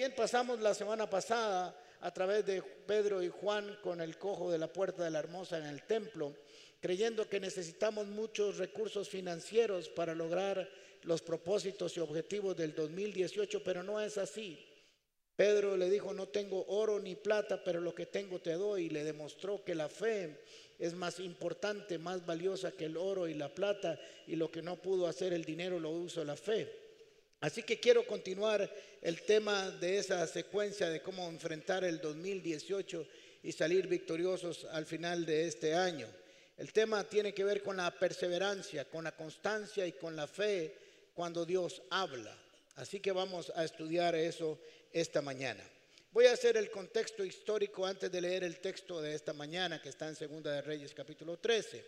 bien pasamos la semana pasada a través de Pedro y Juan con el cojo de la puerta de la hermosa en el templo, creyendo que necesitamos muchos recursos financieros para lograr los propósitos y objetivos del 2018, pero no es así. Pedro le dijo, no tengo oro ni plata, pero lo que tengo te doy. Y le demostró que la fe es más importante, más valiosa que el oro y la plata. Y lo que no pudo hacer el dinero lo uso la fe. Así que quiero continuar el tema de esa secuencia de cómo enfrentar el 2018 y salir victoriosos al final de este año. El tema tiene que ver con la perseverancia, con la constancia y con la fe cuando Dios habla. Así que vamos a estudiar eso esta mañana. Voy a hacer el contexto histórico antes de leer el texto de esta mañana que está en Segunda de Reyes capítulo 13.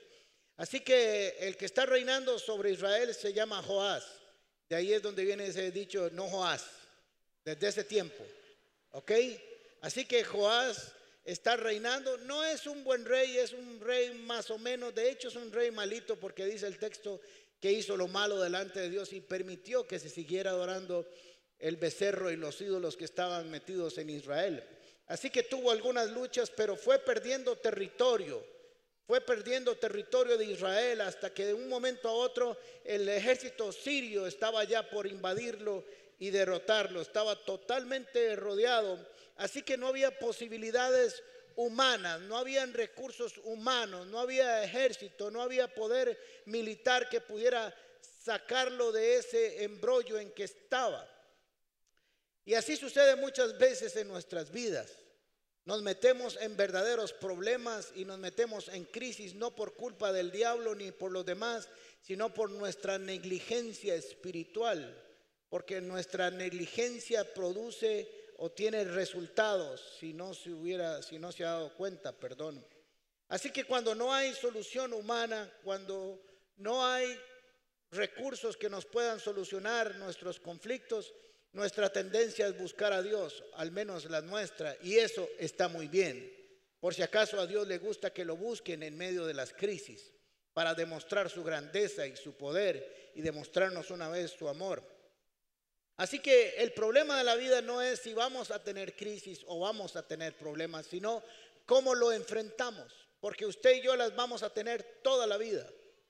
Así que el que está reinando sobre Israel se llama Joás. De ahí es donde viene ese dicho, no Joás, desde ese tiempo. ¿Ok? Así que Joás está reinando. No es un buen rey, es un rey más o menos. De hecho es un rey malito porque dice el texto que hizo lo malo delante de Dios y permitió que se siguiera adorando el becerro y los ídolos que estaban metidos en Israel. Así que tuvo algunas luchas, pero fue perdiendo territorio. Fue perdiendo territorio de Israel hasta que de un momento a otro el ejército sirio estaba ya por invadirlo y derrotarlo. Estaba totalmente rodeado. Así que no había posibilidades humanas, no habían recursos humanos, no había ejército, no había poder militar que pudiera sacarlo de ese embrollo en que estaba. Y así sucede muchas veces en nuestras vidas. Nos metemos en verdaderos problemas y nos metemos en crisis no por culpa del diablo ni por los demás, sino por nuestra negligencia espiritual, porque nuestra negligencia produce o tiene resultados si no se hubiera si no se ha dado cuenta, perdón. Así que cuando no hay solución humana, cuando no hay recursos que nos puedan solucionar nuestros conflictos, nuestra tendencia es buscar a Dios, al menos la nuestra, y eso está muy bien. Por si acaso a Dios le gusta que lo busquen en medio de las crisis, para demostrar su grandeza y su poder y demostrarnos una vez su amor. Así que el problema de la vida no es si vamos a tener crisis o vamos a tener problemas, sino cómo lo enfrentamos, porque usted y yo las vamos a tener toda la vida.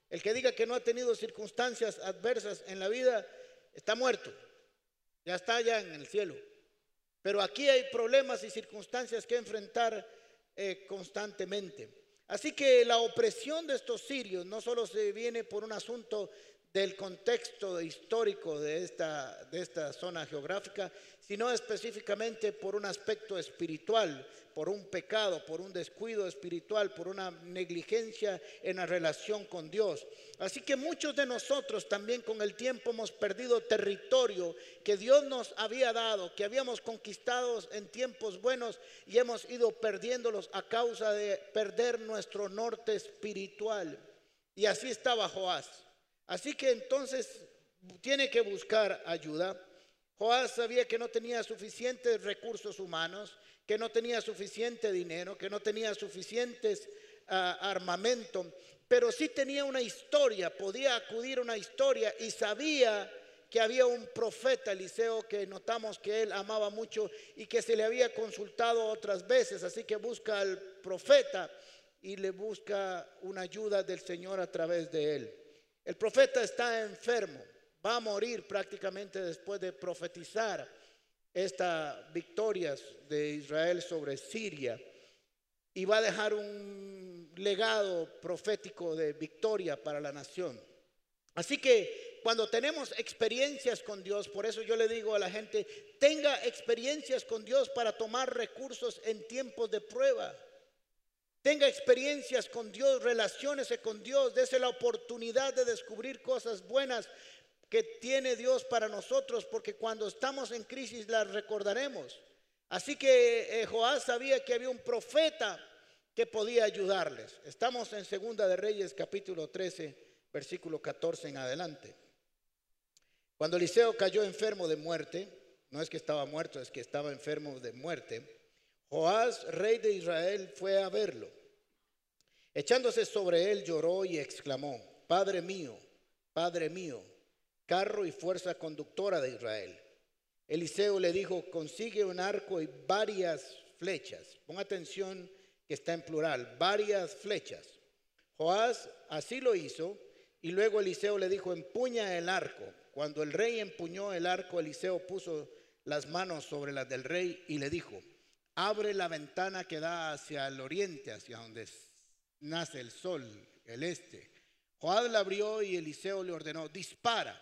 El que diga que no ha tenido circunstancias adversas en la vida está muerto. Ya está allá en el cielo. Pero aquí hay problemas y circunstancias que enfrentar eh, constantemente. Así que la opresión de estos sirios no solo se viene por un asunto del contexto histórico de esta, de esta zona geográfica, sino específicamente por un aspecto espiritual, por un pecado, por un descuido espiritual, por una negligencia en la relación con Dios. Así que muchos de nosotros también con el tiempo hemos perdido territorio que Dios nos había dado, que habíamos conquistado en tiempos buenos y hemos ido perdiéndolos a causa de perder nuestro norte espiritual. Y así estaba Joás. Así que entonces tiene que buscar ayuda. Joás sabía que no tenía suficientes recursos humanos, que no tenía suficiente dinero, que no tenía suficientes ah, armamento, pero sí tenía una historia, podía acudir a una historia y sabía que había un profeta, Eliseo, que notamos que él amaba mucho y que se le había consultado otras veces, así que busca al profeta y le busca una ayuda del Señor a través de él. El profeta está enfermo, va a morir prácticamente después de profetizar estas victorias de Israel sobre Siria y va a dejar un legado profético de victoria para la nación. Así que cuando tenemos experiencias con Dios, por eso yo le digo a la gente, tenga experiencias con Dios para tomar recursos en tiempos de prueba. Tenga experiencias con Dios, relaciones con Dios, dése la oportunidad de descubrir cosas buenas que tiene Dios para nosotros, porque cuando estamos en crisis las recordaremos. Así que eh, Joás sabía que había un profeta que podía ayudarles. Estamos en Segunda de Reyes capítulo 13, versículo 14 en adelante. Cuando Eliseo cayó enfermo de muerte, no es que estaba muerto, es que estaba enfermo de muerte, Joás, rey de Israel, fue a verlo. Echándose sobre él lloró y exclamó, Padre mío, Padre mío, carro y fuerza conductora de Israel. Eliseo le dijo, consigue un arco y varias flechas. Pon atención que está en plural, varias flechas. Joás así lo hizo y luego Eliseo le dijo, empuña el arco. Cuando el rey empuñó el arco, Eliseo puso las manos sobre las del rey y le dijo, abre la ventana que da hacia el oriente, hacia donde nace el sol, el este. Joás la abrió y Eliseo le ordenó, dispara.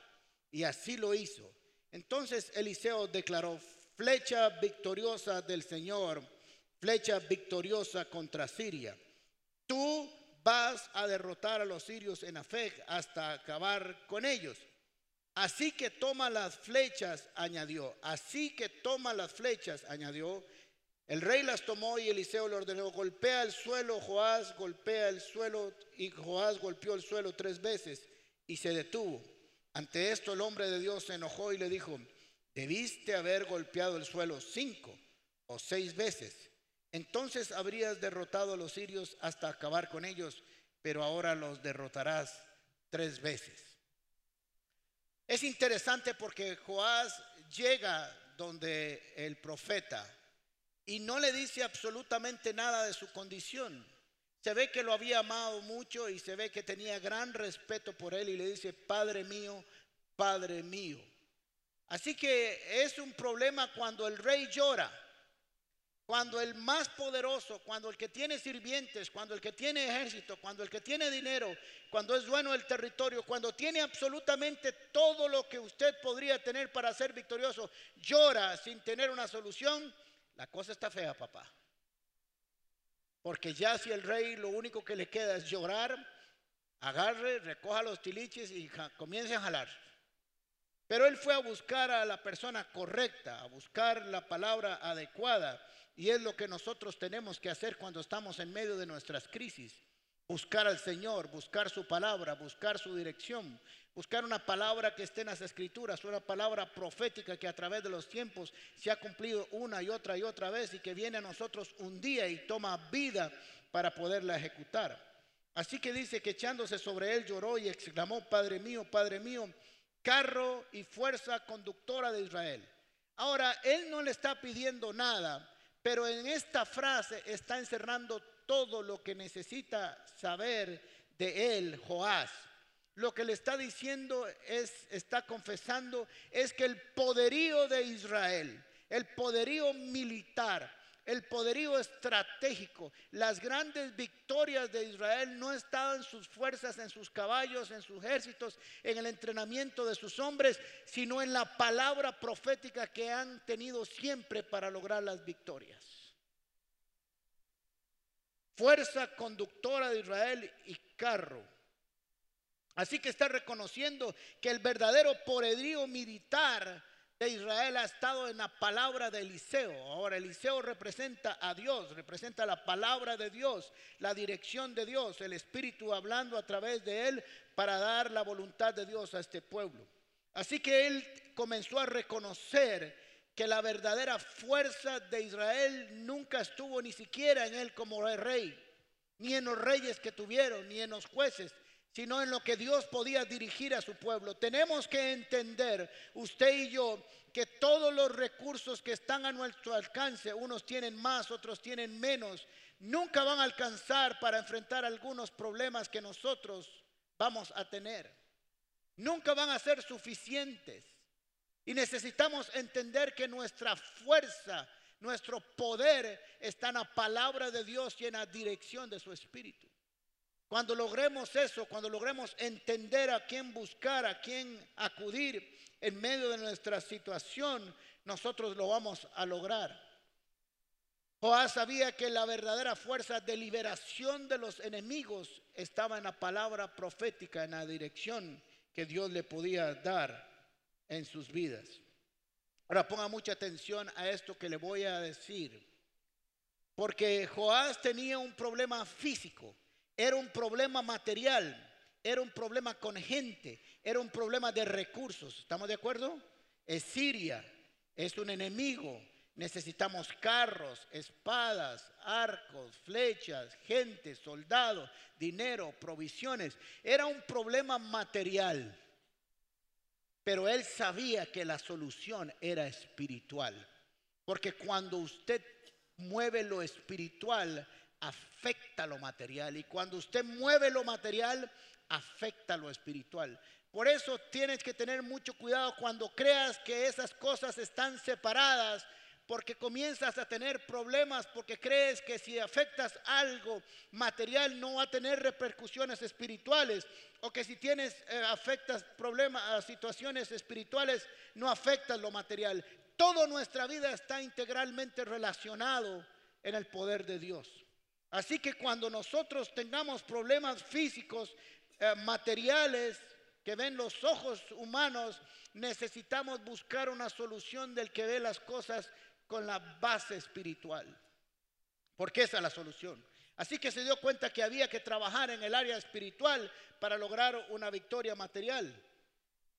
Y así lo hizo. Entonces Eliseo declaró, flecha victoriosa del Señor, flecha victoriosa contra Siria. Tú vas a derrotar a los sirios en Afec hasta acabar con ellos. Así que toma las flechas, añadió. Así que toma las flechas, añadió. El rey las tomó y Eliseo le ordenó, golpea el suelo, Joás golpea el suelo y Joás golpeó el suelo tres veces y se detuvo. Ante esto el hombre de Dios se enojó y le dijo, debiste haber golpeado el suelo cinco o seis veces. Entonces habrías derrotado a los sirios hasta acabar con ellos, pero ahora los derrotarás tres veces. Es interesante porque Joás llega donde el profeta y no le dice absolutamente nada de su condición. Se ve que lo había amado mucho y se ve que tenía gran respeto por él y le dice, Padre mío, Padre mío. Así que es un problema cuando el rey llora, cuando el más poderoso, cuando el que tiene sirvientes, cuando el que tiene ejército, cuando el que tiene dinero, cuando es dueño del territorio, cuando tiene absolutamente todo lo que usted podría tener para ser victorioso, llora sin tener una solución, la cosa está fea, papá. Porque ya si el rey lo único que le queda es llorar, agarre, recoja los tiliches y comience a jalar. Pero él fue a buscar a la persona correcta, a buscar la palabra adecuada. Y es lo que nosotros tenemos que hacer cuando estamos en medio de nuestras crisis. Buscar al Señor, buscar su palabra, buscar su dirección, buscar una palabra que esté en las escrituras, una palabra profética que a través de los tiempos se ha cumplido una y otra y otra vez y que viene a nosotros un día y toma vida para poderla ejecutar. Así que dice que echándose sobre él lloró y exclamó, Padre mío, Padre mío, carro y fuerza conductora de Israel. Ahora, él no le está pidiendo nada, pero en esta frase está encerrando todo lo que necesita saber de él, Joás. Lo que le está diciendo es, está confesando, es que el poderío de Israel, el poderío militar, el poderío estratégico, las grandes victorias de Israel no estaban en sus fuerzas, en sus caballos, en sus ejércitos, en el entrenamiento de sus hombres, sino en la palabra profética que han tenido siempre para lograr las victorias. Fuerza conductora de Israel y carro Así que está reconociendo que el verdadero poderío militar de Israel ha estado en la palabra de Eliseo. Ahora Eliseo representa a Dios, representa la palabra de Dios, la dirección de Dios, el Espíritu hablando a través de él para dar la voluntad de Dios a este pueblo. Así que él comenzó a reconocer que la verdadera fuerza de Israel nunca estuvo ni siquiera en él como rey, ni en los reyes que tuvieron, ni en los jueces, sino en lo que Dios podía dirigir a su pueblo. Tenemos que entender, usted y yo, que todos los recursos que están a nuestro alcance, unos tienen más, otros tienen menos, nunca van a alcanzar para enfrentar algunos problemas que nosotros vamos a tener. Nunca van a ser suficientes. Y necesitamos entender que nuestra fuerza, nuestro poder está en la palabra de Dios y en la dirección de su Espíritu. Cuando logremos eso, cuando logremos entender a quién buscar, a quién acudir en medio de nuestra situación, nosotros lo vamos a lograr. Joás sabía que la verdadera fuerza de liberación de los enemigos estaba en la palabra profética, en la dirección que Dios le podía dar en sus vidas. Ahora ponga mucha atención a esto que le voy a decir, porque Joás tenía un problema físico. Era un problema material, era un problema con gente, era un problema de recursos. ¿Estamos de acuerdo? Es Siria, es un enemigo. Necesitamos carros, espadas, arcos, flechas, gente, soldados, dinero, provisiones. Era un problema material. pero él sabía que la solución era espiritual. Porque cuando usted mueve lo espiritual, afecta lo material. Y cuando usted mueve lo material, afecta lo espiritual. Por eso tienes que tener mucho cuidado cuando creas que esas cosas están separadas, porque comienzas a tener problemas, porque crees que si afectas algo material no va a tener repercusiones espirituales, o que si tienes, eh, afectas problemas, situaciones espirituales, no afectas lo material. Toda nuestra vida está integralmente relacionado en el poder de Dios. Así que cuando nosotros tengamos problemas físicos, eh, materiales, que ven los ojos humanos, necesitamos buscar una solución del que ve las cosas con la base espiritual. Porque esa es la solución. Así que se dio cuenta que había que trabajar en el área espiritual para lograr una victoria material.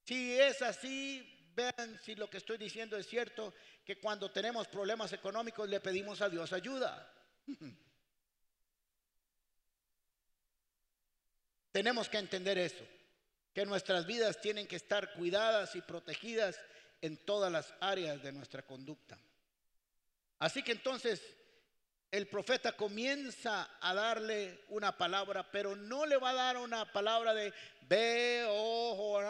Si es así, vean si lo que estoy diciendo es cierto, que cuando tenemos problemas económicos le pedimos a Dios ayuda. Tenemos que entender eso que nuestras vidas tienen que estar cuidadas y protegidas en todas las áreas de nuestra conducta. Así que entonces el profeta comienza a darle una palabra, pero no le va a dar una palabra de ve, oh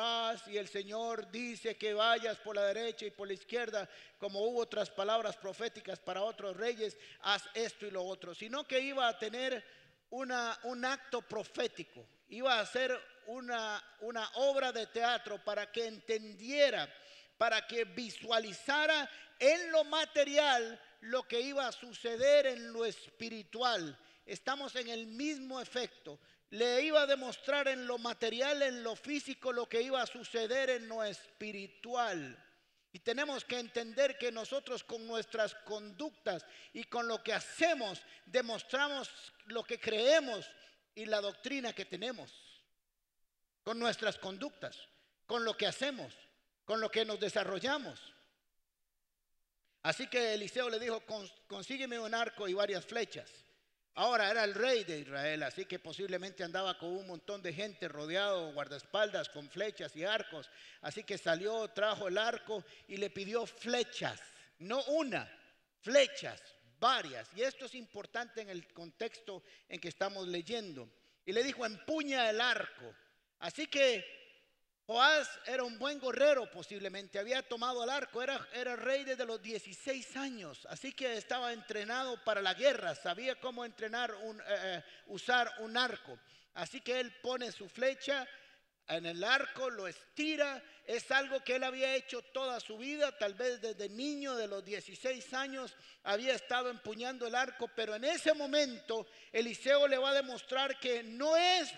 y el Señor dice que vayas por la derecha y por la izquierda, como hubo otras palabras proféticas para otros reyes, haz esto y lo otro, sino que iba a tener una, un acto profético, iba a ser una, una obra de teatro para que entendiera, para que visualizara en lo material lo que iba a suceder en lo espiritual. Estamos en el mismo efecto. Le iba a demostrar en lo material, en lo físico, lo que iba a suceder en lo espiritual. Y tenemos que entender que nosotros con nuestras conductas y con lo que hacemos demostramos lo que creemos y la doctrina que tenemos con nuestras conductas, con lo que hacemos, con lo que nos desarrollamos. Así que Eliseo le dijo, consígueme un arco y varias flechas. Ahora era el rey de Israel, así que posiblemente andaba con un montón de gente rodeado, guardaespaldas, con flechas y arcos. Así que salió, trajo el arco y le pidió flechas, no una, flechas, varias. Y esto es importante en el contexto en que estamos leyendo. Y le dijo, empuña el arco. Así que Joás era un buen gorrero posiblemente, había tomado el arco, era, era rey desde los 16 años, así que estaba entrenado para la guerra, sabía cómo entrenar, un, eh, eh, usar un arco. Así que él pone su flecha en el arco, lo estira, es algo que él había hecho toda su vida, tal vez desde niño de los 16 años había estado empuñando el arco, pero en ese momento Eliseo le va a demostrar que no es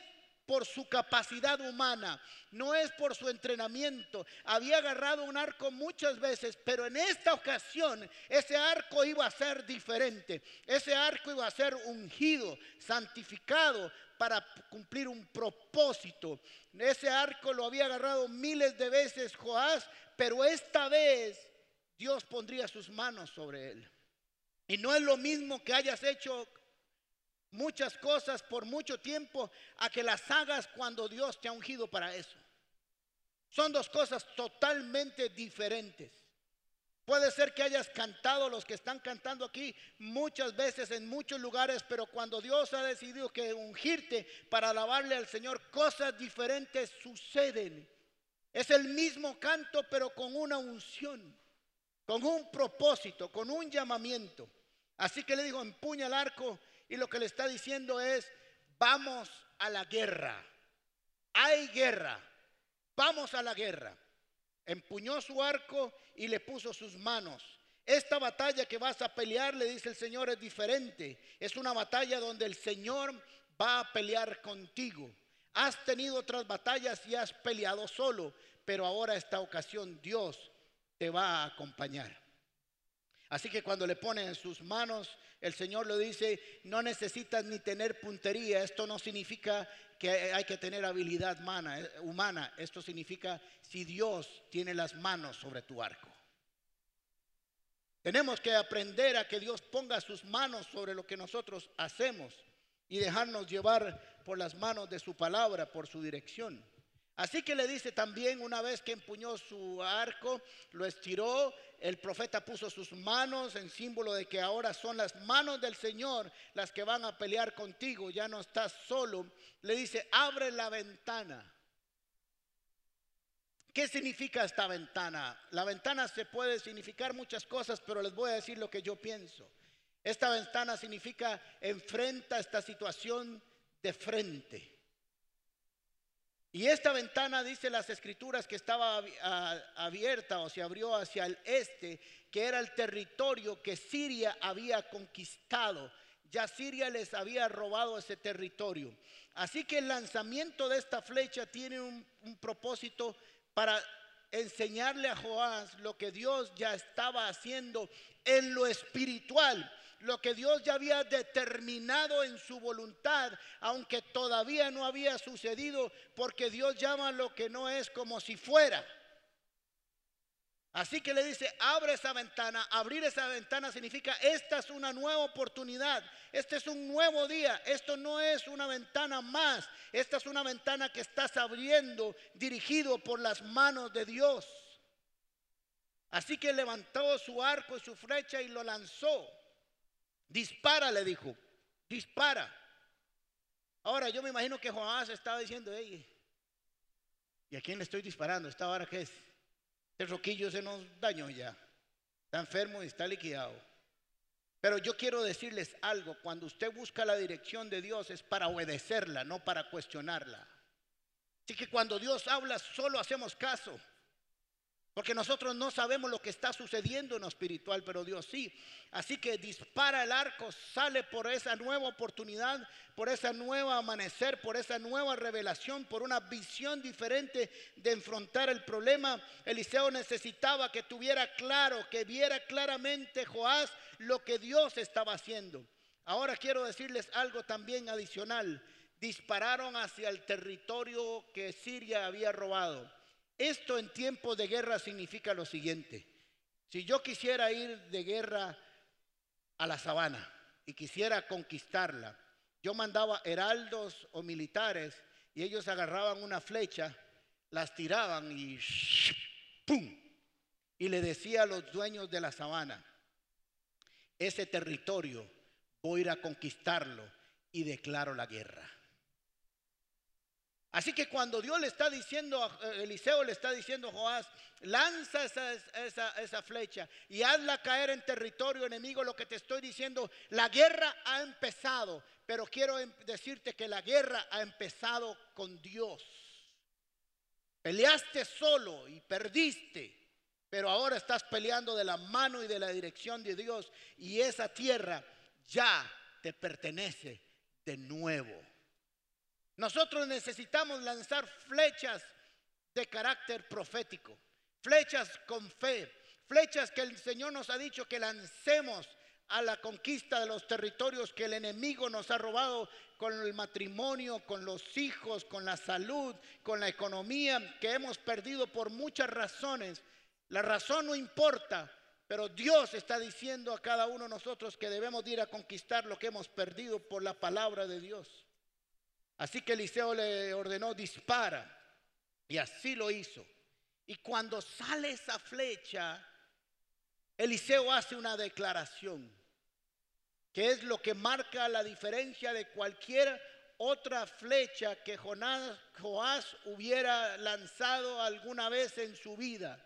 por su capacidad humana, no es por su entrenamiento. Había agarrado un arco muchas veces, pero en esta ocasión ese arco iba a ser diferente. Ese arco iba a ser ungido, santificado para cumplir un propósito. Ese arco lo había agarrado miles de veces Joás, pero esta vez Dios pondría sus manos sobre él. Y no es lo mismo que hayas hecho muchas cosas por mucho tiempo a que las hagas cuando Dios te ha ungido para eso. Son dos cosas totalmente diferentes. Puede ser que hayas cantado los que están cantando aquí muchas veces en muchos lugares, pero cuando Dios ha decidido que ungirte para alabarle al Señor, cosas diferentes suceden. Es el mismo canto, pero con una unción, con un propósito, con un llamamiento. Así que le digo, empuña el arco y lo que le está diciendo es, vamos a la guerra. Hay guerra. Vamos a la guerra. Empuñó su arco y le puso sus manos. Esta batalla que vas a pelear, le dice el Señor, es diferente. Es una batalla donde el Señor va a pelear contigo. Has tenido otras batallas y has peleado solo, pero ahora esta ocasión Dios te va a acompañar. Así que cuando le pone en sus manos, el Señor le dice, no necesitas ni tener puntería. Esto no significa que hay que tener habilidad humana. humana. Esto significa si Dios tiene las manos sobre tu arco. Tenemos que aprender a que Dios ponga sus manos sobre lo que nosotros hacemos y dejarnos llevar por las manos de su palabra, por su dirección. Así que le dice también, una vez que empuñó su arco, lo estiró, el profeta puso sus manos en símbolo de que ahora son las manos del Señor las que van a pelear contigo, ya no estás solo. Le dice, abre la ventana. ¿Qué significa esta ventana? La ventana se puede significar muchas cosas, pero les voy a decir lo que yo pienso. Esta ventana significa enfrenta esta situación de frente. Y esta ventana, dice las escrituras, que estaba abierta o se abrió hacia el este, que era el territorio que Siria había conquistado. Ya Siria les había robado ese territorio. Así que el lanzamiento de esta flecha tiene un, propósito para enseñarle a Joás lo que Dios ya estaba haciendo en lo espiritual lo que Dios ya había determinado en su voluntad, aunque todavía no había sucedido, porque Dios llama lo que no es como si fuera. Así que le dice, abre esa ventana. Abrir esa ventana significa, esta es una nueva oportunidad, este es un nuevo día, esto no es una ventana más, esta es una ventana que estás abriendo dirigido por las manos de Dios. Así que levantó su arco y su flecha y lo lanzó. Dispara, le dijo, dispara. Ahora yo me imagino que Joás estaba diciendo, ¿y a quién le estoy disparando? ¿Esta hora qué es? El roquillo se nos dañó ya. Está enfermo y está liquidado. Pero yo quiero decirles algo, cuando usted busca la dirección de Dios es para obedecerla, no para cuestionarla. Así que cuando Dios habla, solo hacemos caso. Porque nosotros no sabemos lo que está sucediendo en lo espiritual, pero Dios sí. Así que dispara el arco, sale por esa nueva oportunidad, por esa nueva amanecer, por esa nueva revelación, por una visión diferente de enfrentar el problema. Eliseo necesitaba que tuviera claro, que viera claramente Joás lo que Dios estaba haciendo. Ahora quiero decirles algo también adicional. Dispararon hacia el territorio que Siria había robado. Esto en tiempos de guerra significa lo siguiente. Si yo quisiera ir de guerra a la sabana y quisiera conquistarla, yo mandaba heraldos o militares y ellos agarraban una flecha, las tiraban y ¡pum! Y le decía a los dueños de la sabana, ese territorio voy a ir a conquistarlo y declaro la guerra. Así que cuando Dios le está diciendo, eh, Eliseo le está diciendo a Joás, lanza esa, flecha y hazla caer en territorio enemigo, lo que te estoy diciendo, la guerra ha empezado, pero quiero em, decirte que la guerra ha empezado con Dios. Peleaste solo y perdiste, pero ahora estás peleando de la mano y de la dirección de Dios y esa tierra ya te pertenece de nuevo. Nosotros necesitamos lanzar flechas de carácter profético, flechas con fe, flechas que el Señor nos ha dicho que lancemos a la conquista de los territorios que el enemigo nos ha robado con el matrimonio, con los hijos, con la salud, con la economía, que hemos perdido por muchas razones. La razón no importa, pero Dios está diciendo a cada uno de nosotros que debemos ir a conquistar lo que hemos perdido por la palabra de Dios. Así que Eliseo le ordenó dispara y así lo hizo. Y cuando sale esa flecha, Eliseo hace una declaración, que es lo que marca la diferencia de cualquier otra flecha que Jonás, Joás hubiera lanzado alguna vez en su vida.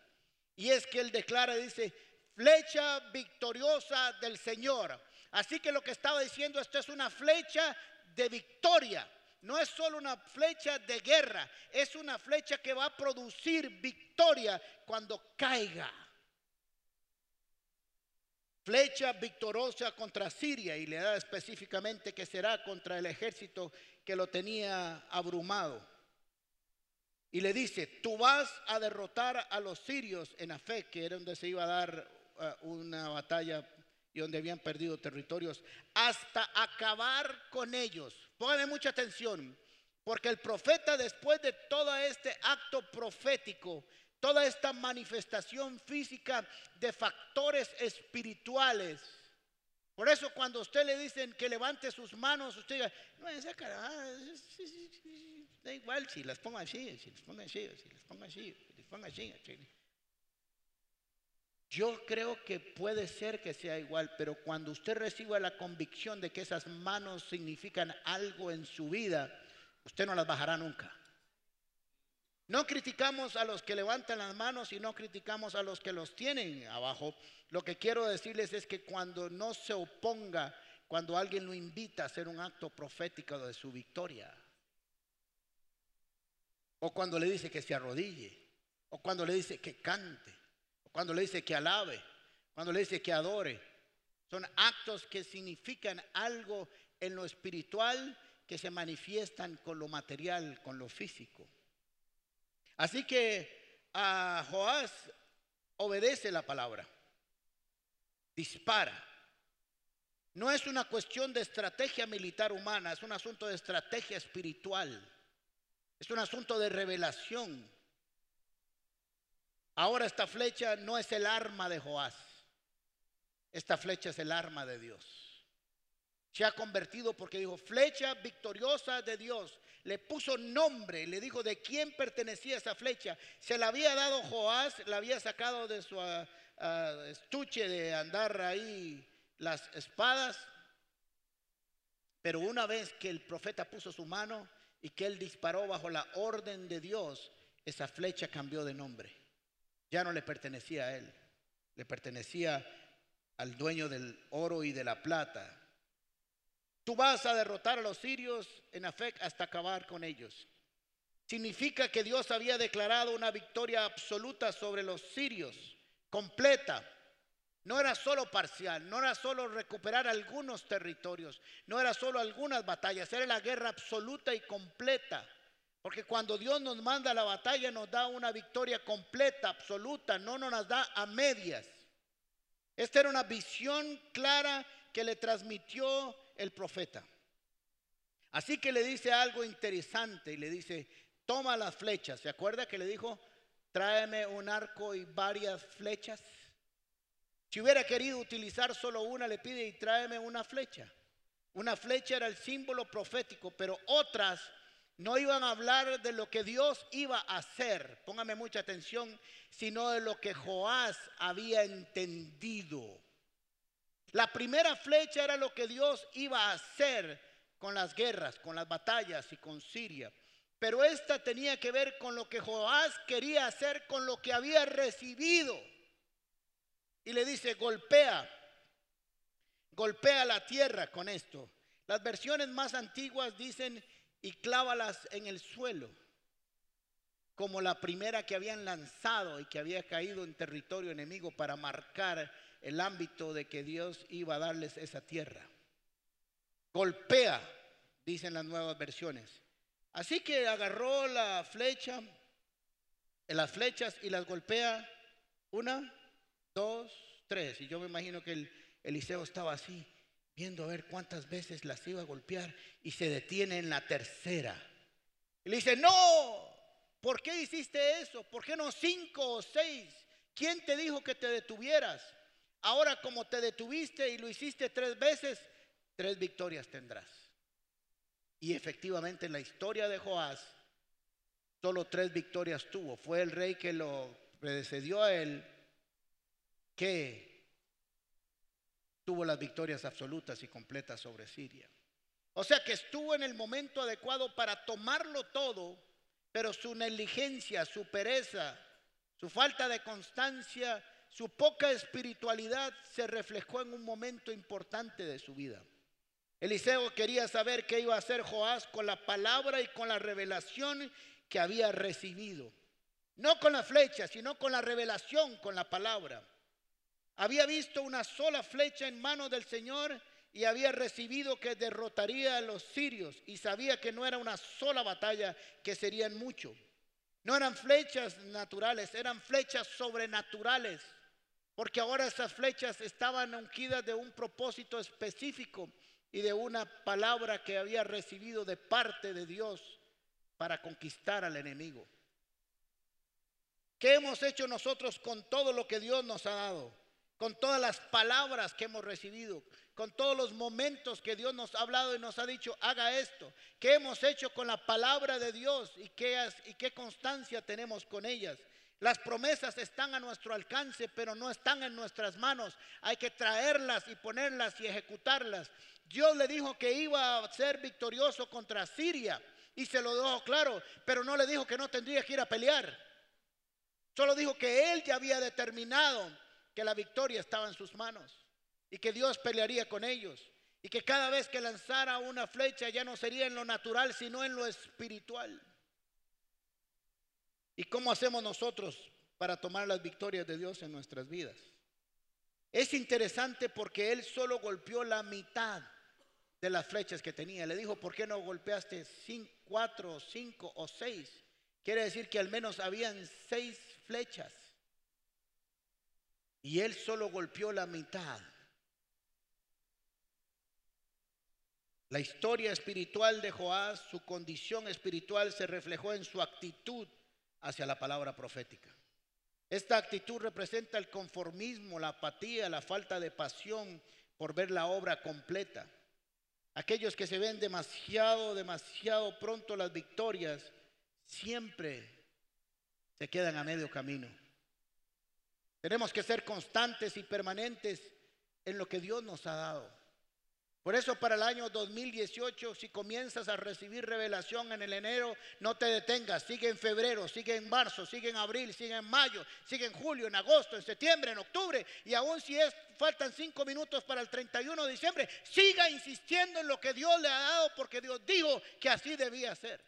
Y es que él declara, dice, flecha victoriosa del Señor. Así que lo que estaba diciendo, esto es una flecha de victoria no es solo una flecha de guerra, es una flecha que va a producir victoria cuando caiga. Flecha victoriosa contra Siria y le da específicamente que será contra el ejército que lo tenía abrumado. Y le dice, tú vas a derrotar a los sirios en Afec, que era donde se iba a dar eh, una batalla y donde habían perdido territorios, hasta acabar con ellos. Pónganme mucha atención, porque el profeta después de todo este acto profético, toda esta manifestación física de factores espirituales, Por eso cuando usted le dicen que levante sus manos, usted diga, no, esa cara, da igual si las pongo así, si las pongo así, si las pongo así, si las pongo así. Yo creo que puede ser que sea igual, pero cuando usted reciba la convicción de que esas manos significan algo en su vida, usted no las bajará nunca. No criticamos a los que levantan las manos y no criticamos a los que los tienen abajo. Lo que quiero decirles es que cuando no se oponga, cuando alguien lo invita a hacer un acto profético de su victoria, o cuando le dice que se arrodille, o cuando le dice que cante, cuando le dice que alabe, cuando le dice que adore. Son actos que significan algo en lo espiritual que se manifiestan con lo material, con lo físico. Así que a Joás obedece la palabra, dispara. No es una cuestión de estrategia militar humana, es un asunto de estrategia espiritual, es un asunto de revelación. Ahora esta flecha no es el arma de Joás. Esta flecha es el arma de Dios. Se ha convertido porque dijo, flecha victoriosa de Dios. Le puso nombre, le dijo de quién pertenecía esa flecha. Se la había dado Joás, la había sacado de su ah, ah, estuche de andar ahí las espadas. Pero una vez que el profeta puso su mano y que él disparó bajo la orden de Dios, esa flecha cambió de nombre ya no le pertenecía a él, le pertenecía al dueño del oro y de la plata. Tú vas a derrotar a los sirios en Afec hasta acabar con ellos. Significa que Dios había declarado una victoria absoluta sobre los sirios, completa. No era solo parcial, no era solo recuperar algunos territorios, no era solo algunas batallas, era la guerra absoluta y completa. Porque cuando Dios nos manda a la batalla nos da una victoria completa, absoluta, no nos da a medias. Esta era una visión clara que le transmitió el profeta. Así que le dice algo interesante y le dice, toma las flechas. ¿Se acuerda que le dijo, tráeme un arco y varias flechas? Si hubiera querido utilizar solo una, le pide y tráeme una flecha. Una flecha era el símbolo profético, pero otras no iban a hablar de lo que Dios iba a hacer, póngame mucha atención, sino de lo que Joás había entendido. La primera flecha era lo que Dios iba a hacer con las guerras, con las batallas y con Siria. Pero esta tenía que ver con lo que Joás quería hacer con lo que había recibido. Y le dice, golpea, golpea la tierra con esto. Las versiones más antiguas dicen y clávalas en el suelo, como la primera que habían lanzado y que había caído en territorio enemigo para marcar el ámbito de que Dios iba a darles esa tierra. Golpea, dicen las nuevas versiones. Así que agarró la flecha, las flechas y las golpea una, dos, tres. Y yo me imagino que el Eliseo estaba así viendo a ver cuántas veces las iba a golpear y se detiene en la tercera. Y le dice, no, ¿por qué hiciste eso? ¿Por qué no cinco o seis? ¿Quién te dijo que te detuvieras? Ahora como te detuviste y lo hiciste tres veces, tres victorias tendrás. Y efectivamente en la historia de Joás, solo tres victorias tuvo. Fue el rey que lo precedió a él, que tuvo las victorias absolutas y completas sobre Siria. O sea que estuvo en el momento adecuado para tomarlo todo, pero su negligencia, su pereza, su falta de constancia, su poca espiritualidad se reflejó en un momento importante de su vida. Eliseo quería saber qué iba a hacer Joás con la palabra y con la revelación que había recibido. No con la flecha, sino con la revelación, con la palabra. Había visto una sola flecha en manos del Señor y había recibido que derrotaría a los sirios y sabía que no era una sola batalla, que serían mucho. No eran flechas naturales, eran flechas sobrenaturales, porque ahora esas flechas estaban ungidas de un propósito específico y de una palabra que había recibido de parte de Dios para conquistar al enemigo. ¿Qué hemos hecho nosotros con todo lo que Dios nos ha dado? Con todas las palabras que hemos recibido, con todos los momentos que Dios nos ha hablado y nos ha dicho, haga esto, qué hemos hecho con la palabra de Dios y qué, constancia tenemos con ellas. Las promesas están a nuestro alcance, pero no están en nuestras manos. Hay que traerlas y ponerlas y ejecutarlas. Dios le dijo que iba a ser victorioso contra Siria y se lo dejó claro, pero no le dijo que no tendría que ir a pelear. Solo dijo que él ya había determinado que la victoria estaba en sus manos y que Dios pelearía con ellos y que cada vez que lanzara una flecha ya no sería en lo natural, sino en lo espiritual. ¿Y cómo hacemos nosotros para tomar las victorias de Dios en nuestras vidas? Es interesante porque Él solo golpeó la mitad de las flechas que tenía. Le dijo, ¿por qué no golpeaste cinco, cuatro, cinco o seis? Quiere decir que al menos habían seis flechas. Y él solo golpeó la mitad. La historia espiritual de Joás, su condición espiritual se reflejó en su actitud hacia la palabra profética. Esta actitud representa el conformismo, la apatía, la falta de pasión por ver la obra completa. Aquellos que se ven demasiado, demasiado pronto las victorias, siempre se quedan a medio camino. Tenemos que ser constantes y permanentes en lo que Dios nos ha dado. Por eso para el año 2018, si comienzas a recibir revelación en el enero, no te detengas. Sigue en febrero, sigue en marzo, sigue en abril, sigue en mayo, sigue en julio, en agosto, en septiembre, en octubre. Y aún si es, faltan cinco minutos para el 31 de diciembre, siga insistiendo en lo que Dios le ha dado porque Dios dijo que así debía ser.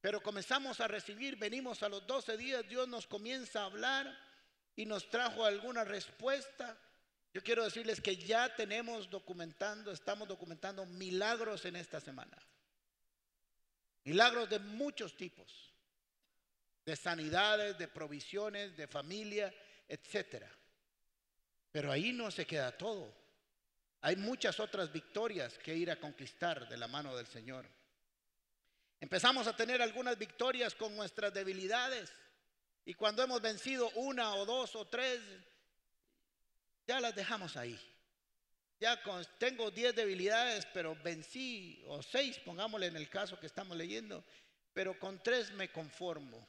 Pero comenzamos a recibir, venimos a los 12 días, Dios nos comienza a hablar y nos trajo alguna respuesta. Yo quiero decirles que ya tenemos documentando, estamos documentando milagros en esta semana. Milagros de muchos tipos, de sanidades, de provisiones, de familia, etcétera. Pero ahí no se queda todo. Hay muchas otras victorias que ir a conquistar de la mano del Señor. Empezamos a tener algunas victorias con nuestras debilidades. Y cuando hemos vencido una o dos o tres, ya las dejamos ahí. Ya tengo diez debilidades, pero vencí, o seis, pongámosle en el caso que estamos leyendo, pero con tres me conformo.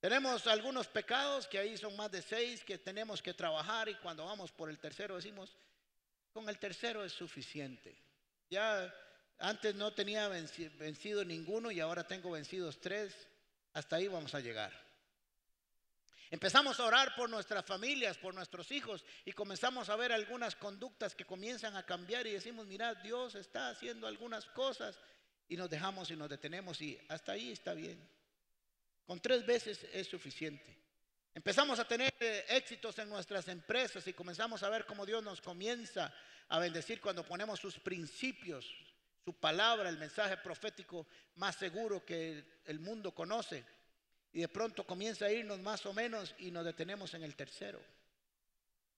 Tenemos algunos pecados que ahí son más de seis que tenemos que trabajar y cuando vamos por el tercero decimos, con el tercero es suficiente. Ya antes no tenía vencido ninguno y ahora tengo vencidos tres. Hasta ahí vamos a llegar. Empezamos a orar por nuestras familias, por nuestros hijos y comenzamos a ver algunas conductas que comienzan a cambiar y decimos, mira, Dios está haciendo algunas cosas y nos dejamos y nos detenemos y hasta ahí está bien. Con tres veces es suficiente. Empezamos a tener eh, éxitos en nuestras empresas y comenzamos a ver cómo Dios nos comienza a bendecir cuando ponemos sus principios, su palabra, el mensaje profético más seguro que el mundo conoce. Y de pronto comienza a irnos más o menos y nos detenemos en el tercero.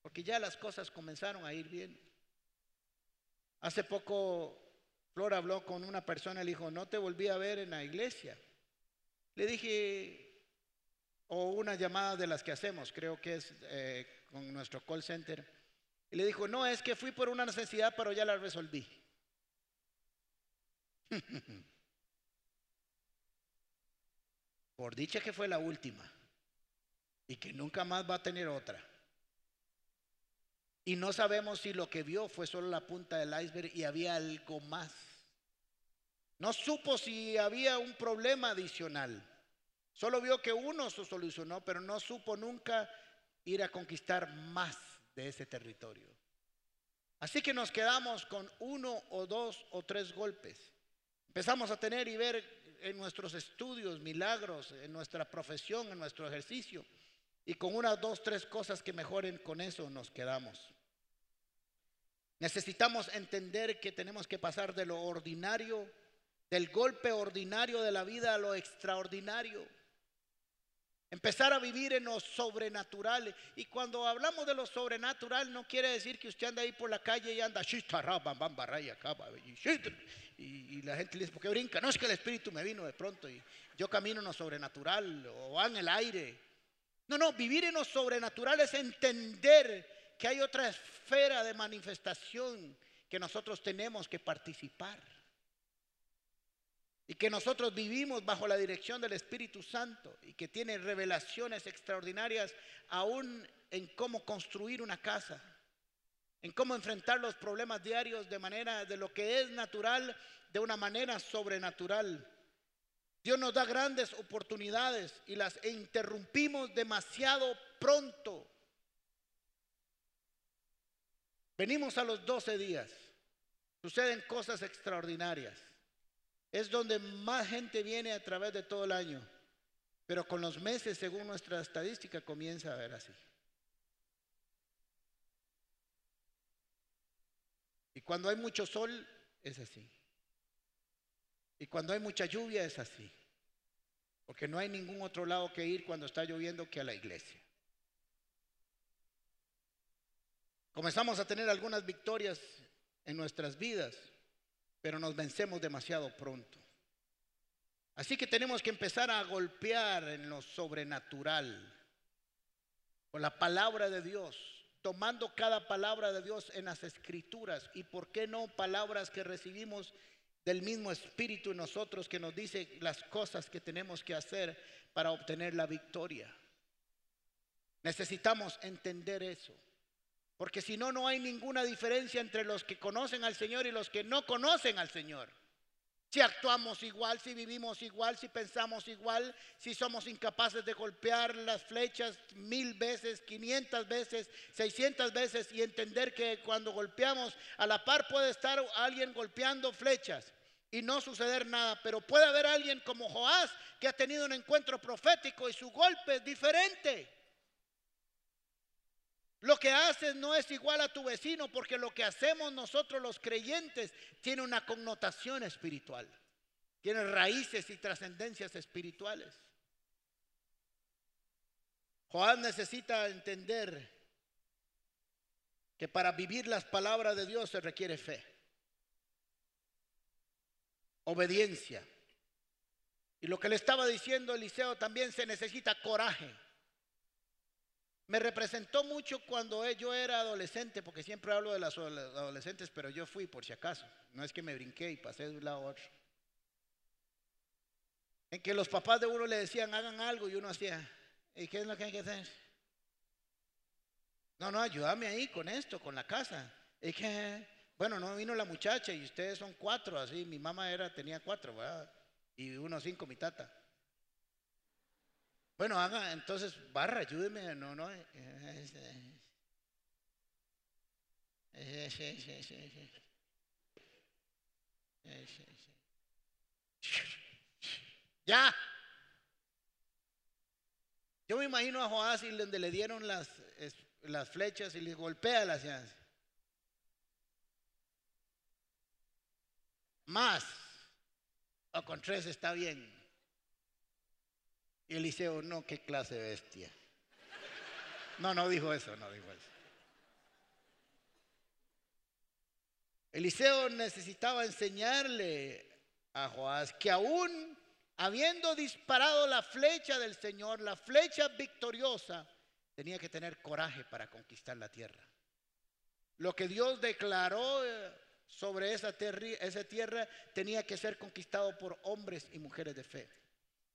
Porque ya las cosas comenzaron a ir bien. Hace poco Flor habló con una persona y le dijo, no te volví a ver en la iglesia. Le dije, o una llamada de las que hacemos, creo que es eh, con nuestro call center. Y le dijo, no, es que fui por una necesidad, pero ya la resolví. Por dicha que fue la última y que nunca más va a tener otra. Y no sabemos si lo que vio fue solo la punta del iceberg y había algo más. No supo si había un problema adicional. Solo vio que uno se solucionó, pero no supo nunca ir a conquistar más de ese territorio. Así que nos quedamos con uno o dos o tres golpes. Empezamos a tener y ver en nuestros estudios milagros, en nuestra profesión, en nuestro ejercicio. Y con unas, dos, tres cosas que mejoren, con eso nos quedamos. Necesitamos entender que tenemos que pasar de lo ordinario, del golpe ordinario de la vida a lo extraordinario. Empezar a vivir en lo sobrenatural. Y cuando hablamos de lo sobrenatural, no quiere decir que usted anda ahí por la calle y anda y, y la gente le dice, ¿por qué brinca? No es que el Espíritu me vino de pronto y yo camino en lo sobrenatural o en el aire. No, no, vivir en lo sobrenatural es entender que hay otra esfera de manifestación que nosotros tenemos que participar. Y que nosotros vivimos bajo la dirección del Espíritu Santo y que tiene revelaciones extraordinarias aún en cómo construir una casa, en cómo enfrentar los problemas diarios de manera de lo que es natural, de una manera sobrenatural. Dios nos da grandes oportunidades y las interrumpimos demasiado pronto. Venimos a los 12 días. Suceden cosas extraordinarias. Es donde más gente viene a través de todo el año. Pero con los meses, según nuestra estadística, comienza a ver así. Y cuando hay mucho sol, es así. Y cuando hay mucha lluvia, es así. Porque no hay ningún otro lado que ir cuando está lloviendo que a la iglesia. Comenzamos a tener algunas victorias en nuestras vidas, pero nos vencemos demasiado pronto. Así que tenemos que empezar a golpear en lo sobrenatural, con la palabra de Dios, tomando cada palabra de Dios en las escrituras y por qué no palabras que recibimos del mismo Espíritu en nosotros que nos dice las cosas que tenemos que hacer para obtener la victoria. Necesitamos entender eso, porque si no, no hay ninguna diferencia entre los que conocen al Señor y los que no conocen al Señor. Si actuamos igual, si vivimos igual, si pensamos igual, si somos incapaces de golpear las flechas mil veces, quinientas veces, seiscientas veces y entender que cuando golpeamos a la par puede estar alguien golpeando flechas y no suceder nada, pero puede haber alguien como Joás que ha tenido un encuentro profético y su golpe es diferente. Lo que haces no es igual a tu vecino porque lo que hacemos nosotros los creyentes tiene una connotación espiritual, tiene raíces y trascendencias espirituales. Juan necesita entender que para vivir las palabras de Dios se requiere fe, obediencia. Y lo que le estaba diciendo Eliseo también se necesita coraje. Me representó mucho cuando yo era adolescente, porque siempre hablo de las adolescentes, pero yo fui por si acaso. No es que me brinqué y pasé de un lado a otro. En que los papás de uno le decían, hagan algo, y uno hacía, ¿y qué es lo que hay que hacer? No, no, ayúdame ahí con esto, con la casa. Y que, bueno, no vino la muchacha y ustedes son cuatro, así. Mi mamá era, tenía cuatro. Y uno cinco, mi tata. Bueno, haga, entonces, barra, ayúdeme, no, no. Ya. Yo me imagino a Joás y donde le dieron las, las flechas y le golpea las Más. O con tres está bien. Eliseo, no, qué clase de bestia. No, no dijo eso, no dijo eso. Eliseo necesitaba enseñarle a Joás que aún habiendo disparado la flecha del Señor, la flecha victoriosa, tenía que tener coraje para conquistar la tierra. Lo que Dios declaró eh, sobre esa tierra tenía que ser conquistado por hombres y mujeres de fe.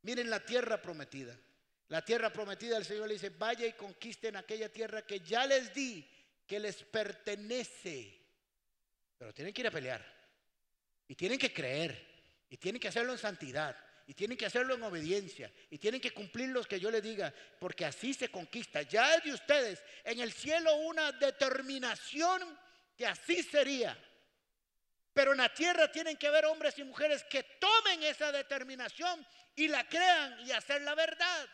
Miren la tierra prometida. La tierra prometida, el Señor le dice, vaya y conquisten aquella tierra que ya les di, que les pertenece. Pero tienen que ir a pelear. Y tienen que creer. Y tienen que hacerlo en santidad. Y tienen que hacerlo en obediencia. Y tienen que cumplir los que yo les diga. Porque así se conquista. Ya es de ustedes en el cielo una determinación que así sería. Pero en la tierra tienen que haber hombres y mujeres que tomen esa determinación y la crean y hacer la verdad.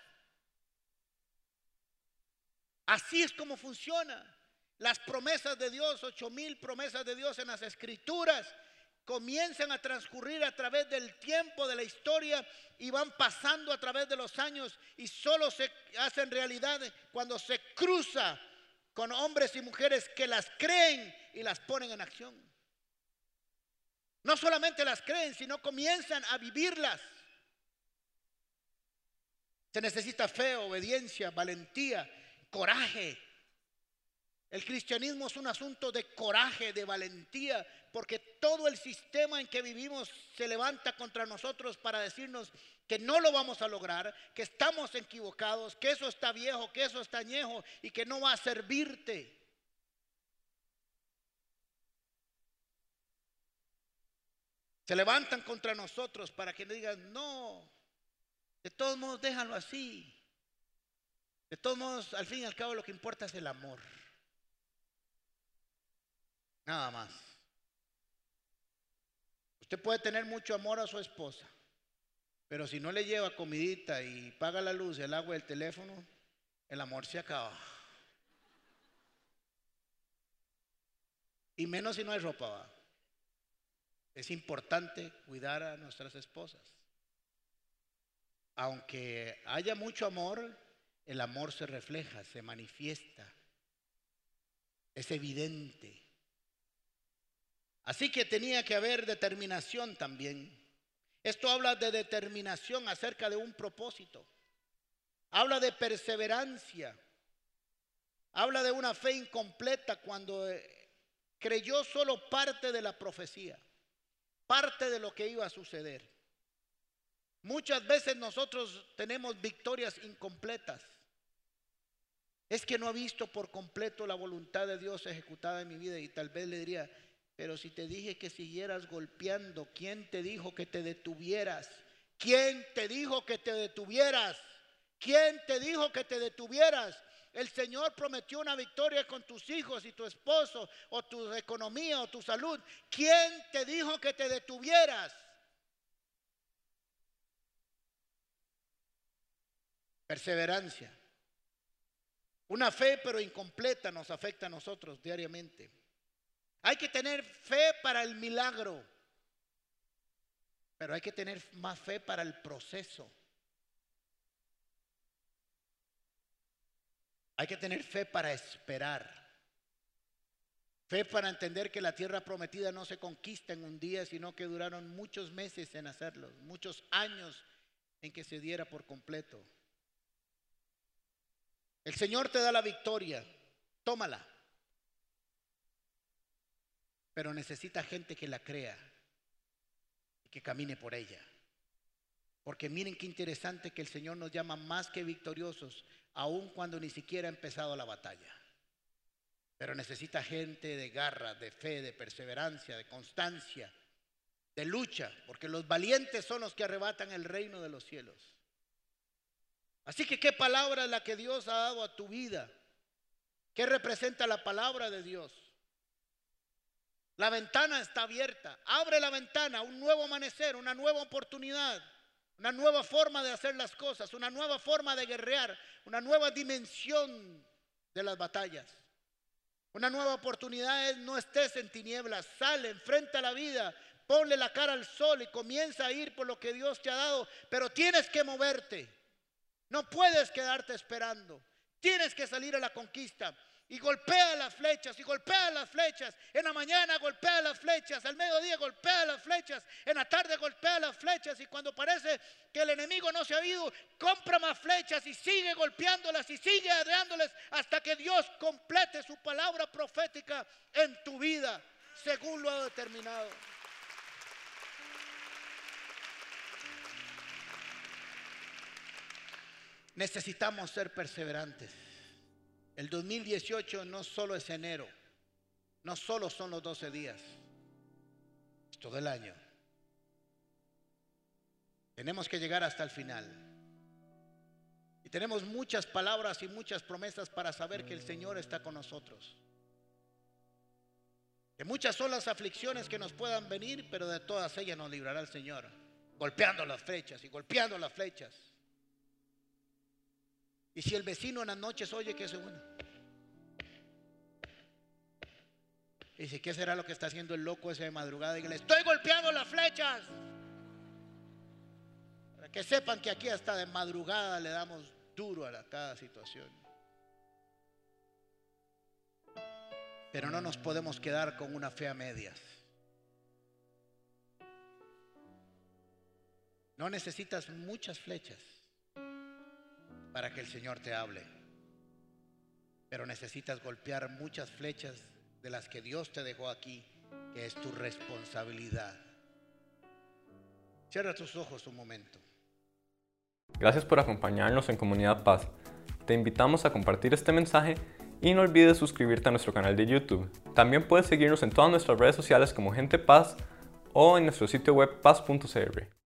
Así es como funciona. Las promesas de Dios, ocho mil promesas de Dios en las escrituras, comienzan a transcurrir a través del tiempo de la historia y van pasando a través de los años y solo se hacen realidad cuando se cruza con hombres y mujeres que las creen y las ponen en acción. No solamente las creen, sino comienzan a vivirlas. Se necesita fe, obediencia, valentía, coraje. El cristianismo es un asunto de coraje, de valentía, porque todo el sistema en que vivimos se levanta contra nosotros para decirnos que no lo vamos a lograr, que estamos equivocados, que eso está viejo, que eso está añejo y que no va a servirte. Se levantan contra nosotros para que digan, no, de todos modos déjalo así. De todos modos, al fin y al cabo lo que importa es el amor. Nada más. Usted puede tener mucho amor a su esposa, pero si no le lleva comidita y paga la luz, el agua, el teléfono, el amor se acaba. Y menos si no hay ropa. Es importante cuidar a nuestras esposas. Aunque haya mucho amor, el amor se refleja, se manifiesta, es evidente. Así que tenía que haber determinación también. Esto habla de determinación acerca de un propósito. Habla de perseverancia. Habla de una fe incompleta cuando eh, creyó solo parte de la profecía, parte de lo que iba a suceder. Muchas veces nosotros tenemos victorias incompletas. Es que no ha visto por completo la voluntad de Dios ejecutada en mi vida y tal vez le diría, pero si te dije que siguieras golpeando, ¿quién te dijo que te detuvieras? ¿Quién te dijo que te detuvieras? ¿Quién te dijo que te detuvieras? El Señor prometió una victoria con tus hijos y tu esposo o tu economía o tu salud. ¿Quién te dijo que te detuvieras? Perseverancia. Una fe pero incompleta nos afecta a nosotros diariamente. Hay que tener fe para el milagro, pero hay que tener más fe para el proceso. Hay que tener fe para esperar. Fe para entender que la tierra prometida no se conquista en un día, sino que duraron muchos meses en hacerlo, muchos años en que se diera por completo. El Señor te da la victoria, tómala. Pero necesita gente que la crea y que camine por ella. Porque miren qué interesante que el Señor nos llama más que victoriosos, aun cuando ni siquiera ha empezado la batalla. Pero necesita gente de garra, de fe, de perseverancia, de constancia, de lucha, porque los valientes son los que arrebatan el reino de los cielos. Así que, ¿qué palabra es la que Dios ha dado a tu vida? ¿Qué representa la palabra de Dios? La ventana está abierta. Abre la ventana, un nuevo amanecer, una nueva oportunidad, una nueva forma de hacer las cosas, una nueva forma de guerrear, una nueva dimensión de las batallas. Una nueva oportunidad es no estés en tinieblas, sale, enfrenta la vida, ponle la cara al sol y comienza a ir por lo que Dios te ha dado, pero tienes que moverte. No puedes quedarte esperando. Tienes que salir a la conquista. Y golpea las flechas, y golpea las flechas. En la mañana golpea las flechas, al mediodía golpea las flechas, en la tarde golpea las flechas. Y cuando parece que el enemigo no se ha ido, compra más flechas y sigue golpeándolas y sigue adreándoles hasta que Dios complete su palabra profética en tu vida, según lo ha determinado. Necesitamos ser perseverantes. El 2018 no solo es enero, no solo son los 12 días, es todo el año. Tenemos que llegar hasta el final. Y tenemos muchas palabras y muchas promesas para saber que el Señor está con nosotros. Que muchas son las aflicciones que nos puedan venir, pero de todas ellas nos librará el Señor, golpeando las flechas y golpeando las flechas. Y si el vecino en las noches oye que es bueno. Y dice, ¿qué será lo que está haciendo el loco ese de madrugada? Y le estoy golpeando las flechas. Para que sepan que aquí hasta de madrugada le damos duro a cada situación. Pero no nos podemos quedar con una fe a medias. No necesitas muchas flechas. Para que el Señor te hable. Pero necesitas golpear muchas flechas de las que Dios te dejó aquí, que es tu responsabilidad. Cierra tus ojos un momento. Gracias por acompañarnos en Comunidad Paz. Te invitamos a compartir este mensaje y no olvides suscribirte a nuestro canal de YouTube. También puedes seguirnos en todas nuestras redes sociales como Gente Paz o en nuestro sitio web paz.cr.